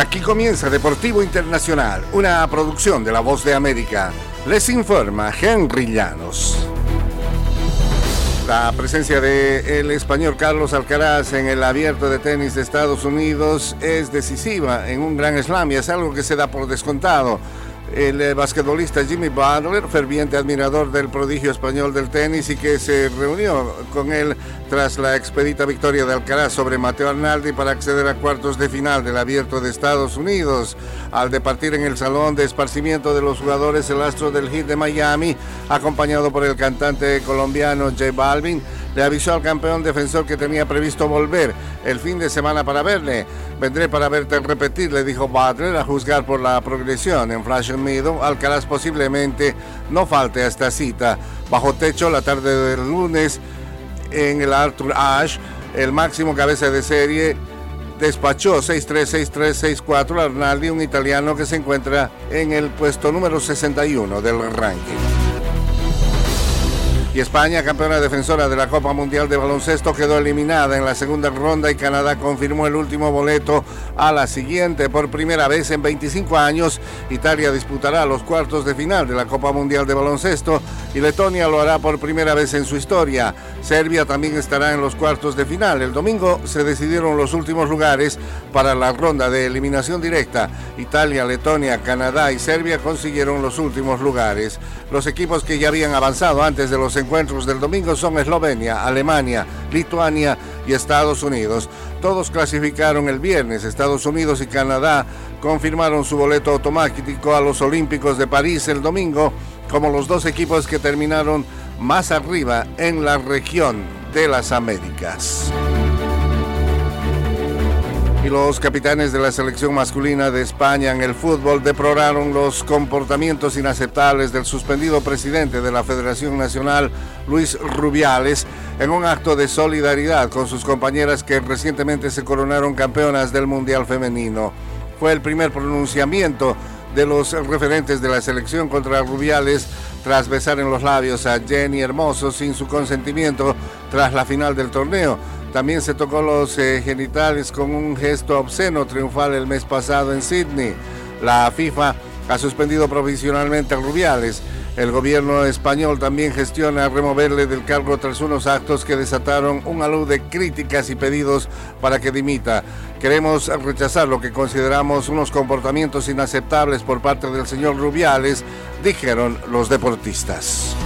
Aquí comienza Deportivo Internacional, una producción de La Voz de América. Les informa Henry Llanos. La presencia del el español Carlos Alcaraz en el abierto de tenis de Estados Unidos es decisiva en un gran slam y es algo que se da por descontado el eh, basquetbolista Jimmy Butler, ferviente admirador del prodigio español del tenis y que se reunió con él tras la expedita victoria de Alcaraz sobre Mateo Arnaldi para acceder a cuartos de final del Abierto de Estados Unidos. Al departir en el salón de esparcimiento de los jugadores, el astro del hit de Miami, acompañado por el cantante colombiano J Balvin, le avisó al campeón defensor que tenía previsto volver el fin de semana para verle. Vendré para verte repetir, le dijo Butler, a juzgar por la progresión en Flash Meadow. Alcaraz posiblemente no falte a esta cita. Bajo techo, la tarde del lunes, en el Arthur Ashe, el máximo cabeza de serie despachó 6-3, 6-3, 6-4 a Arnaldi, un italiano que se encuentra en el puesto número 61 del ranking. España, campeona defensora de la Copa Mundial de Baloncesto, quedó eliminada en la segunda ronda y Canadá confirmó el último boleto a la siguiente. Por primera vez en 25 años, Italia disputará los cuartos de final de la Copa Mundial de Baloncesto y Letonia lo hará por primera vez en su historia. Serbia también estará en los cuartos de final. El domingo se decidieron los últimos lugares para la ronda de eliminación directa. Italia, Letonia, Canadá y Serbia consiguieron los últimos lugares. Los equipos que ya habían avanzado antes de los encuentros del domingo son Eslovenia, Alemania, Lituania y Estados Unidos. Todos clasificaron el viernes. Estados Unidos y Canadá confirmaron su boleto automático a los Olímpicos de París el domingo como los dos equipos que terminaron más arriba en la región de las Américas los capitanes de la selección masculina de España en el fútbol deploraron los comportamientos inaceptables del suspendido presidente de la Federación Nacional, Luis Rubiales, en un acto de solidaridad con sus compañeras que recientemente se coronaron campeonas del Mundial Femenino. Fue el primer pronunciamiento de los referentes de la selección contra Rubiales tras besar en los labios a Jenny Hermoso sin su consentimiento tras la final del torneo también se tocó los eh, genitales con un gesto obsceno triunfal el mes pasado en Sydney. La FIFA ha suspendido provisionalmente a Rubiales. El gobierno español también gestiona removerle del cargo tras unos actos que desataron un alud de críticas y pedidos para que dimita. Queremos rechazar lo que consideramos unos comportamientos inaceptables por parte del señor Rubiales, dijeron los deportistas.